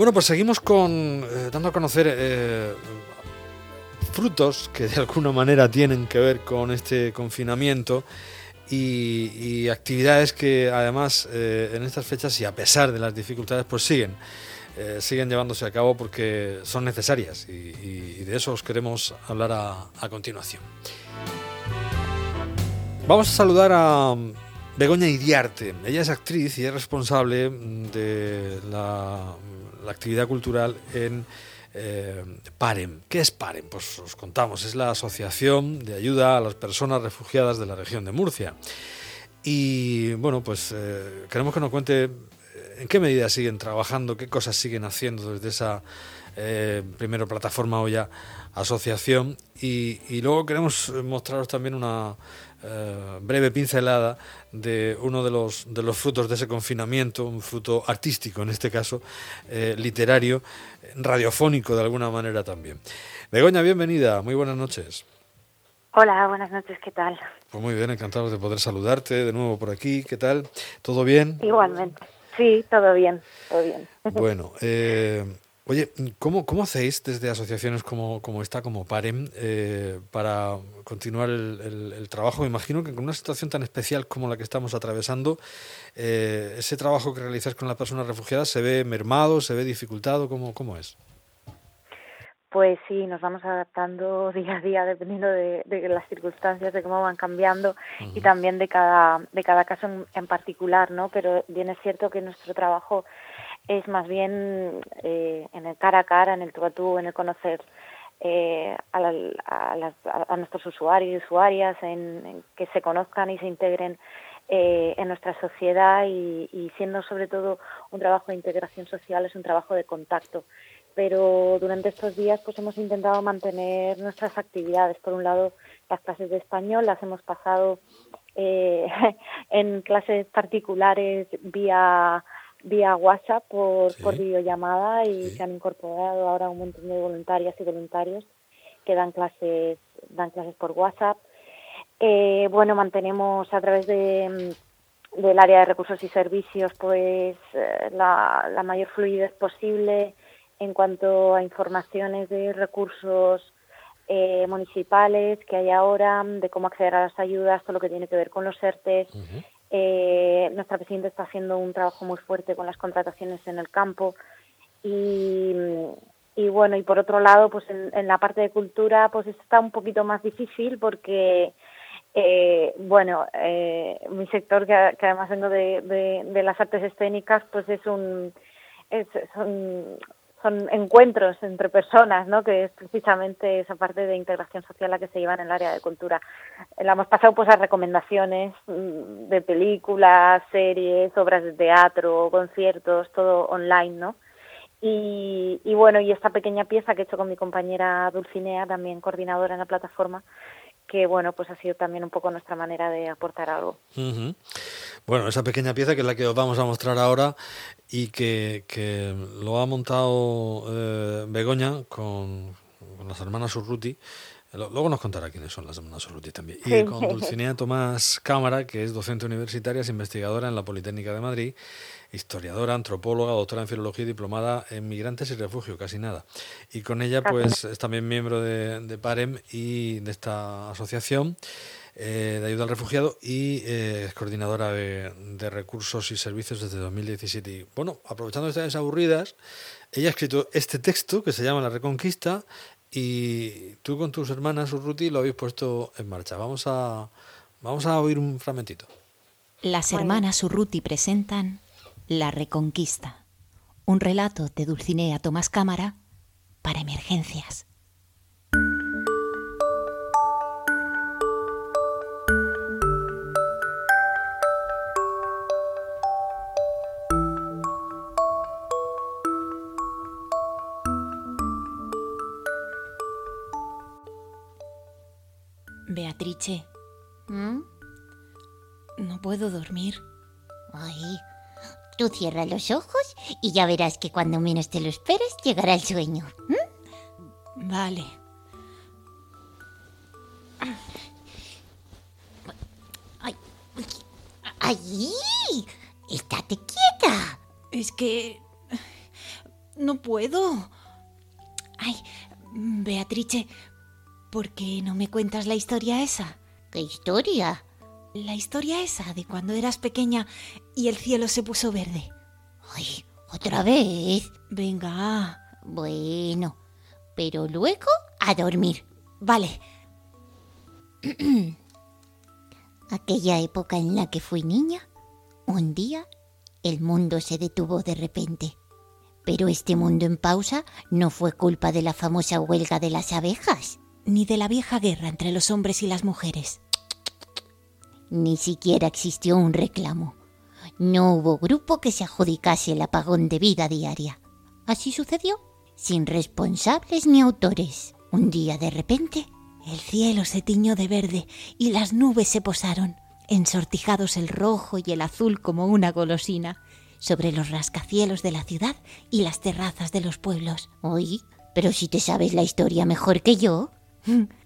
Bueno, pues seguimos con eh, dando a conocer eh, frutos que de alguna manera tienen que ver con este confinamiento y, actividades que además eh, en estas fechas y a pesar de las dificultades pues siguen llevándose a cabo porque son necesarias y, de eso os queremos hablar a, continuación. Vamos a saludar a Begoña Iriarte. Ella es actriz y es responsable de la la actividad cultural en eh, PAREM. ¿Qué es PAREM? Pues os contamos, es la Asociación de Ayuda a las Personas Refugiadas de la región de Murcia. Y bueno, pues eh, queremos que nos cuente eh, en qué medida siguen trabajando, qué cosas siguen haciendo desde esa primera plataforma o ya asociación. y luego queremos mostraros también una eh, breve pincelada de uno de los, de los frutos de ese confinamiento, un fruto artístico en este caso, eh, literario, radiofónico de alguna manera también. Begoña, bienvenida, muy buenas noches. Hola, buenas noches, ¿qué tal? Pues muy bien, encantado de poder saludarte de nuevo por aquí, ¿qué tal? ¿Todo bien? Igualmente, sí, todo bien, todo bien. Bueno, eh, Oye, ¿cómo, ¿cómo hacéis desde asociaciones como, como esta, como PAREM, eh, para continuar el, trabajo? Me imagino que con una situación tan especial como la que estamos atravesando, eh, ese trabajo que realizáis con las personas refugiadas se ve mermado, se ve dificultado, ¿cómo, cómo es? Pues sí, nos vamos adaptando día a día dependiendo de, las circunstancias, de cómo van cambiando y también de cada, de cada caso en, en particular, ¿no? Pero bien es cierto que nuestro trabajo es más bien eh, en el cara a cara, en el tú a tú, en el conocer eh, a, nuestros usuarios y usuarias, en, que se conozcan y se integren eh, en nuestra sociedad y, siendo sobre todo un trabajo de integración social, es un trabajo de contacto. Pero durante estos días pues hemos intentado mantener nuestras actividades. Por un lado, las clases de español las hemos pasado en clases particulares vía vía WhatsApp por, por videollamada y se han incorporado ahora un montón de voluntarias y voluntarios que dan clases, dan clases por WhatsApp. Eh, bueno, mantenemos a través de, del área de recursos y servicios pues eh, la, la mayor fluidez posible en cuanto a informaciones de recursos eh, municipales que hay ahora, de cómo acceder a las ayudas, todo lo que tiene que ver con los ERTES, eh, nuestra presidenta está haciendo un trabajo muy fuerte con las contrataciones en el campo y, y bueno, y por otro lado, pues en, la parte de cultura, pues está un poquito más difícil porque, eh, bueno, eh, mi sector, que, además vengo de, de, las artes escénicas, pues es un, es, son son encuentros entre personas, ¿no? Que es precisamente esa parte de integración social la que se lleva en el área de cultura. La hemos pasado pues a recomendaciones mm, de películas, series, obras de teatro, conciertos, todo online, ¿no? Y, y bueno, y esta pequeña pieza que he hecho con mi compañera Dulcinea, también coordinadora en la plataforma, que bueno, pues ha sido también un poco nuestra manera de aportar algo. Bueno, esa pequeña pieza que es la que os vamos a mostrar ahora y que, que lo ha montado eh, Begoña con, las hermanas Urruti. Luego nos contará quiénes son las hermanas Urruti también. Y con Dulcinea Tomás Cámara, que es docente universitaria, es investigadora en la Politécnica de Madrid historiadora, antropóloga, doctora en filología y diplomada en migrantes y refugio, casi nada. Y con ella, pues, es también miembro de, PAREM y de esta asociación eh, de ayuda al refugiado y eh, es coordinadora de, recursos y servicios desde 2017. Y bueno, aprovechando estas aburridas, ella ha escrito este texto que se llama La Reconquista y tú con tus hermanas Urruti lo habéis puesto en marcha. Vamos a, vamos a oír un fragmentito. Las hermanas Urruti presentan la Reconquista, un relato de Dulcinea Tomás Cámara para emergencias. Beatrice. ¿Mm? No puedo dormir. Ay, Tú cierra los ojos y ya verás que cuando menos te lo esperes llegará el sueño. Vale. Ay, ¡Ay! ¡Estate quieta! Es que... no puedo. Ay, Beatrice, ¿por qué no me cuentas la historia esa? ¿Qué historia? La historia esa de cuando eras pequeña y el cielo se puso verde. Ay, otra vez. Venga. Bueno, pero luego a dormir. Vale. Aquella época en la que fui niña, un día el mundo se detuvo de repente. Pero este mundo en pausa no fue culpa de la famosa huelga de las abejas. Ni de la vieja guerra entre los hombres y las mujeres. Ni siquiera existió un reclamo. No hubo grupo que se adjudicase el apagón de vida diaria. Así sucedió, sin responsables ni autores. Un día de repente, el cielo se tiñó de verde y las nubes se posaron, ensortijados el rojo y el azul como una golosina, sobre los rascacielos de la ciudad y las terrazas de los pueblos. Oye, pero si te sabes la historia mejor que yo.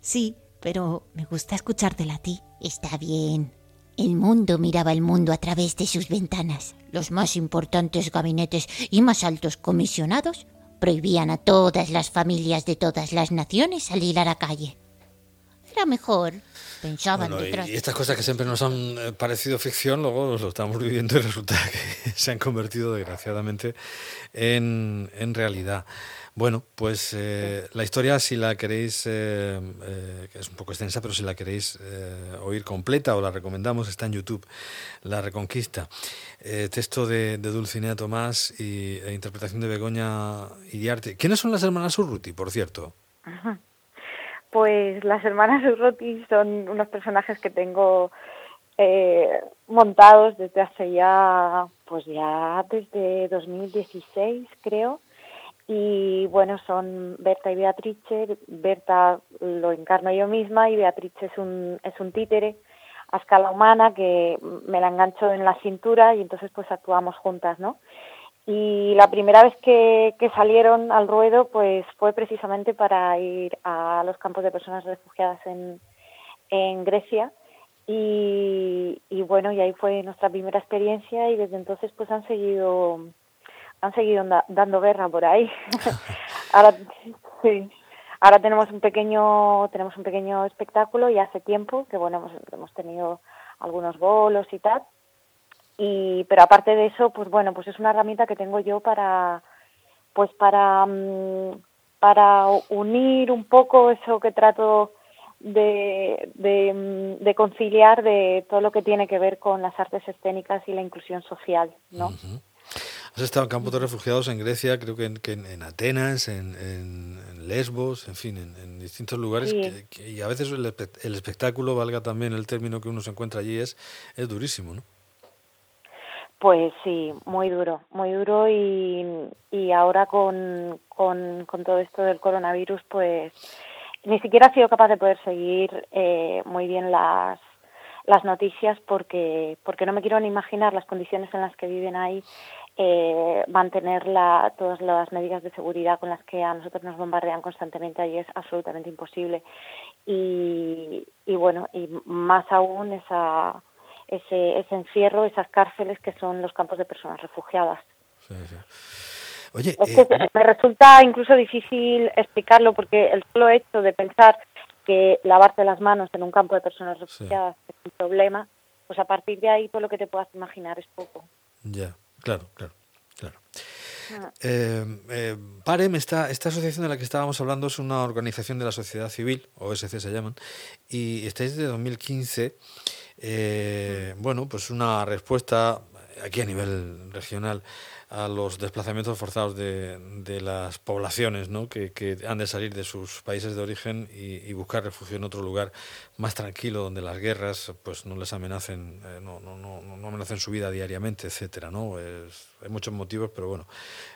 Sí, pero me gusta escuchártela a ti. Está bien. El mundo miraba el mundo a través de sus ventanas. Los más importantes gabinetes y más altos comisionados prohibían a todas las familias de todas las naciones salir a la calle. Era mejor, pensaban detrás. Y estas cosas que siempre nos han eh, parecido ficción, luego lo estamos viviendo y resulta que se han convertido desgraciadamente en, en realidad. Bueno, pues eh, la historia, si la queréis, eh, eh, es un poco extensa, pero si la queréis oír completa o la recomendamos, está en YouTube, La Reconquista. texto de, Dulcinea Tomás y, e interpretación de Begoña Iriarte. ¿Quiénes son las hermanas Urruti, por cierto? Pues las hermanas Urruti son unos personajes que tengo montados desde hace ya, pues ya desde 2016, creo y bueno, son Berta y Beatrice. Berta lo encarno yo misma y Beatrice es un, es un títere a escala humana que me la engancho en la cintura y entonces pues actuamos juntas, ¿no? Y la primera vez que, que salieron al ruedo pues fue precisamente para ir a los campos de personas refugiadas en, en Grecia y, y bueno, y ahí fue nuestra primera experiencia y desde entonces pues han seguido han seguido dando guerra por ahí. ahora, sí. ahora tenemos un pequeño tenemos un pequeño espectáculo y hace tiempo que bueno hemos, hemos tenido algunos bolos y tal. Y pero aparte de eso, pues bueno, pues es una herramienta que tengo yo para pues para mm, para unir un poco eso que trato de, mm, de, conciliar de todo lo que tiene que ver con las artes escénicas y la inclusión social, ¿no? Has estado en campos de refugiados en Grecia, creo que en, Atenas, en, Lesbos, en fin, en, distintos lugares. y a veces el, espectáculo, valga también el término que uno se encuentra allí, es, es durísimo, ¿no? Pues sí, muy duro, muy duro y, y ahora con, con, con, todo esto del coronavirus, pues ni siquiera he sido capaz de poder seguir eh, muy bien las, las noticias porque, porque no me quiero ni imaginar las condiciones en las que viven ahí eh, mantener la, todas las medidas de seguridad con las que a nosotros nos bombardean constantemente ahí es absolutamente imposible. Y, y bueno, y más aún esa, ese, ese encierro, esas cárceles que son los campos de personas refugiadas. Oye, eh, me resulta incluso difícil explicarlo porque el solo hecho de pensar que lavarte las manos en un campo de personas refugiadas es un problema, pues a partir de ahí todo lo que te puedas imaginar es poco. Ya. Claro, claro. Eh, eh, PAREM, esta, esta asociación de la que estábamos hablando, es una organización de la sociedad civil, OSC se llaman, y estáis desde 2015. Eh, bueno, pues una respuesta aquí a nivel regional a los desplazamientos forzados de, de las poblaciones ¿no? que, que, han de salir de sus países de origen y, buscar refugio en otro lugar más tranquilo donde las guerras pues no les amenacen eh, no, no, no, no, amenacen su vida diariamente etcétera no hay muchos motivos pero bueno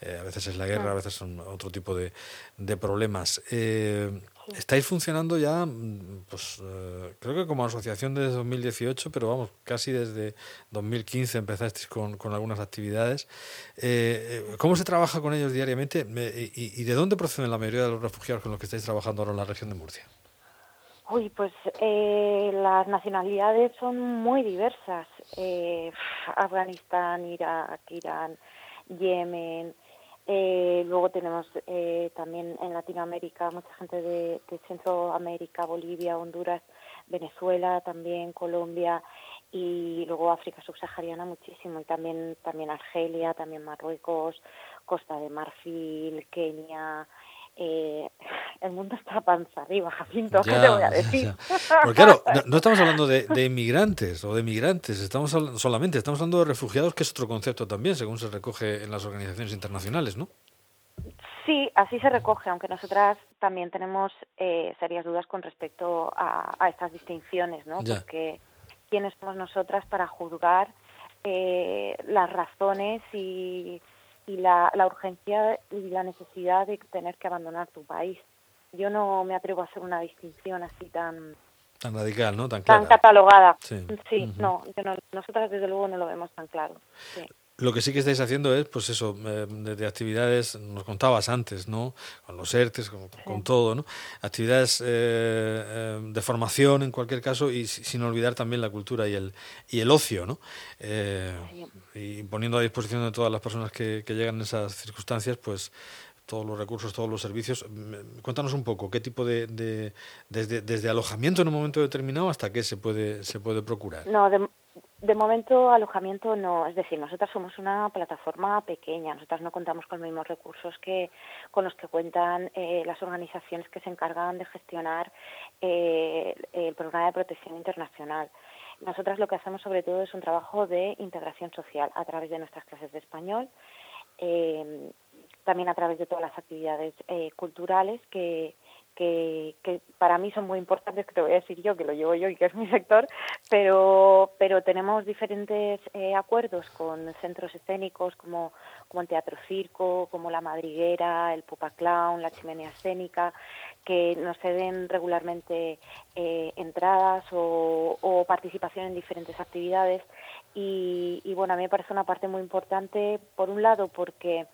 eh, a veces es la guerra a veces son otro tipo de, de problemas. Eh, Estáis funcionando ya, mm, pues eh, creo que como asociación desde 2018, pero vamos, casi desde 2015 empezasteis con, con algunas actividades. Eh, eh, ¿Cómo se trabaja con ellos diariamente y, de dónde proceden la mayoría de los refugiados con los que estáis trabajando ahora en la región de Murcia? Uy, pues las nacionalidades son muy diversas. Afganistán, Irak, Irán, Yemen, Eh, luego tenemos eh, también en Latinoamérica mucha gente de, Centroamérica, Bolivia, Honduras, Venezuela, también Colombia y luego África subsahariana muchísimo y también también Argelia, también Marruecos, Costa de Marfil, Kenia, eh, el mundo está panza arriba, Jacinto, ¿qué te voy a decir? Porque claro, no, estamos hablando de, inmigrantes o de migrantes, estamos solamente, estamos hablando de refugiados, que es otro concepto también, según se recoge en las organizaciones internacionales, ¿no? Sí, así se recoge, aunque nosotras también tenemos eh, serias dudas con respecto a, estas distinciones, ¿no? Porque quiénes somos nosotras para juzgar eh, las razones y y la, la urgencia y la necesidad de tener que abandonar tu país. Yo no me atrevo a hacer una distinción así tan tan radical, ¿no? Tan, catalogada. Sí, no, nosotras desde luego no lo vemos tan claro. Sí. Lo que sí que estáis haciendo es, pues eso, eh, de, actividades, nos contabas antes, ¿no? Con los ERTES, con, todo, ¿no? Actividades eh, eh, de formación en cualquier caso y sin olvidar también la cultura y el, y el ocio, ¿no? Y poniendo a disposición de todas las personas que, llegan en esas circunstancias, pues todos los recursos, todos los servicios. Cuéntanos un poco, ¿qué tipo de, de desde, desde alojamiento en un momento determinado hasta qué se puede se puede procurar? No, de, de momento, alojamiento no. Es decir, nosotras somos una plataforma pequeña. Nosotras no contamos con los mismos recursos que con los que cuentan eh, las organizaciones que se encargan de gestionar eh, el programa de protección internacional. Nosotras lo que hacemos sobre todo es un trabajo de integración social a través de nuestras clases de español, eh, también a través de todas las actividades culturales que, que, que, para mí son muy importantes, que te voy a decir yo, que lo llevo yo y que es mi sector, pero, pero tenemos diferentes eh, acuerdos con centros escénicos como, como el Teatro Circo, como La Madriguera, el Pupa Clown, la Chimenea Escénica, que nos ceden regularmente eh, entradas o, o, participación en diferentes actividades. Y, y bueno, a mí me parece una parte muy importante, por un lado, porque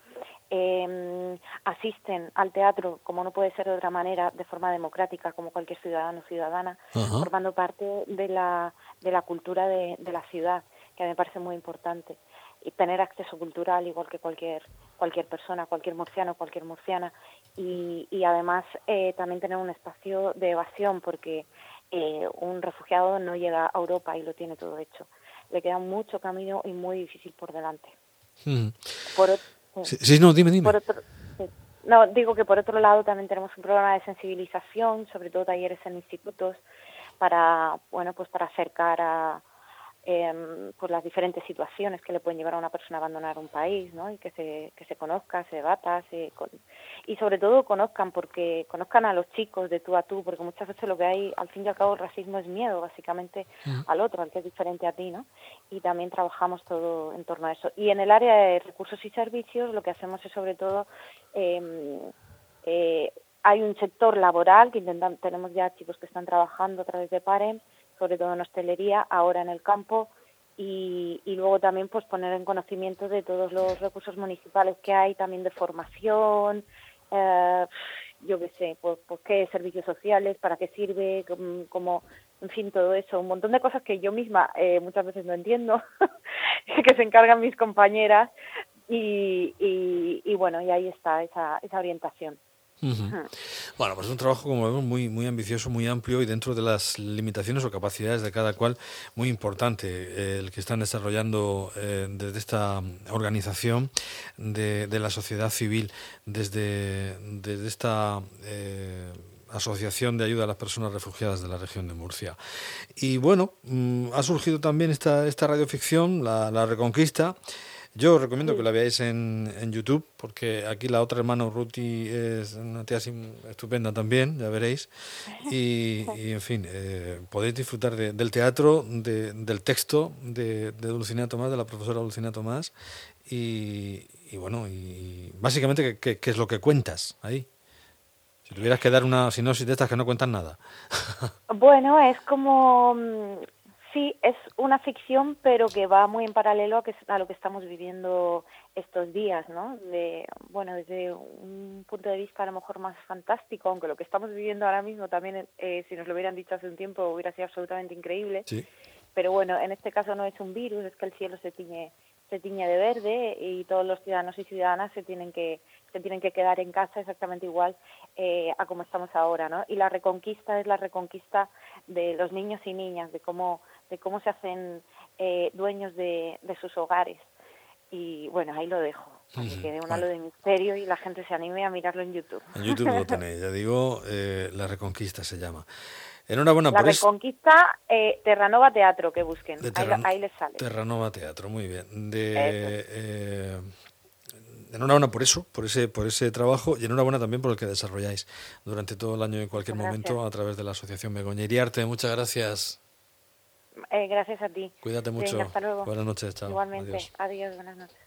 eh, asisten al teatro, como no puede ser de otra manera, de forma democrática, como cualquier ciudadano o ciudadana, formando parte de la, de la cultura de, de la ciudad, que a mí me parece muy importante. Y tener acceso cultural igual que cualquier cualquier persona, cualquier murciano, cualquier murciana. Y, y además eh, también tener un espacio de evasión, porque eh, un refugiado no llega a Europa y lo tiene todo hecho. Le queda mucho camino y muy difícil por delante. Por, Sí, no, dime, dime. no, digo que por otro lado también tenemos un programa de sensibilización, sobre todo talleres en institutos, para, bueno, pues para acercar a, eh, pues las diferentes situaciones que le pueden llevar a una persona a abandonar un país, ¿no? Y que se, que se conozca, se debata, se y sobre todo conozcan, porque conozcan a los chicos de tú a tú, porque muchas veces lo que hay, al fin y al cabo, el racismo es miedo, básicamente, al otro, al que es diferente a ti, ¿no? Y también trabajamos todo en torno a eso. Y en el área de recursos y servicios, lo que hacemos es sobre todo eh, eh, hay un sector laboral que intentan, tenemos ya chicos que están trabajando a través de PAREM, sobre todo en hostelería, ahora en el campo, y, y, luego también pues poner en conocimiento de todos los recursos municipales que hay, también de formación, eh, yo qué sé, pues, pues, qué servicios sociales, para qué sirve, como, en fin, todo eso, un montón de cosas que yo misma eh, muchas veces no entiendo, que se encargan mis compañeras, y, y, y bueno, y ahí está esa, esa orientación. Bueno, pues es un trabajo, como vemos, muy, muy ambicioso, muy amplio y dentro de las limitaciones o capacidades de cada cual, muy importante eh, el que están desarrollando eh, desde esta organización de, la sociedad civil, desde, desde esta... Eh, Asociación de Ayuda a las Personas Refugiadas de la región de Murcia. Y bueno, mm, ha surgido también esta, esta radioficción, la, la Reconquista, yo recomiendo que la veáis en, en, YouTube, porque aquí la otra hermana Ruti es una tía estupenda también, ya veréis. Y, en fin, eh, podéis disfrutar del teatro, de, del texto de, de Dulcinea Tomás, de la profesora Dulcinea Tomás. Y, bueno, y básicamente, ¿qué, ¿qué, es lo que cuentas ahí? Si tuvieras que dar una sinopsis de estas que no cuentan nada. Bueno, es como mm, Sí, es una ficción, pero que va muy en paralelo a, que, a lo que estamos viviendo estos días, ¿no? De, bueno, desde un punto de vista a lo mejor más fantástico, aunque lo que estamos viviendo ahora mismo también, eh, si nos lo hubieran dicho hace un tiempo, hubiera sido absolutamente increíble. Sí. Pero bueno, en este caso no es un virus, es que el cielo se tiñe, se tiñe de verde y todos los ciudadanos y ciudadanas se tienen que se tienen que quedar en casa exactamente igual eh, a como estamos ahora, ¿no? Y la reconquista es la reconquista de los niños y niñas, de cómo de cómo se hacen eh, dueños de, de sus hogares. Y bueno, ahí lo dejo. Así que de un halo de misterio y la gente se anime a mirarlo en YouTube. En YouTube lo tenéis, ya digo, eh, La Reconquista se llama. Enhorabuena La por eso. Reconquista eh, Terranova Teatro, que busquen. Ahí, les sale. Terranova Teatro, muy bien. De, eh, enhorabuena por eso, por ese, por ese trabajo y enhorabuena también por el que desarrolláis durante todo el año y en cualquier momento a través de la Asociación Begoña Iriarte. Muchas gracias. Eh, gracias a ti. Cuídate mucho. Venga, hasta luego. Buenas noches, chao. Igualmente. Adiós. Adiós, buenas noches.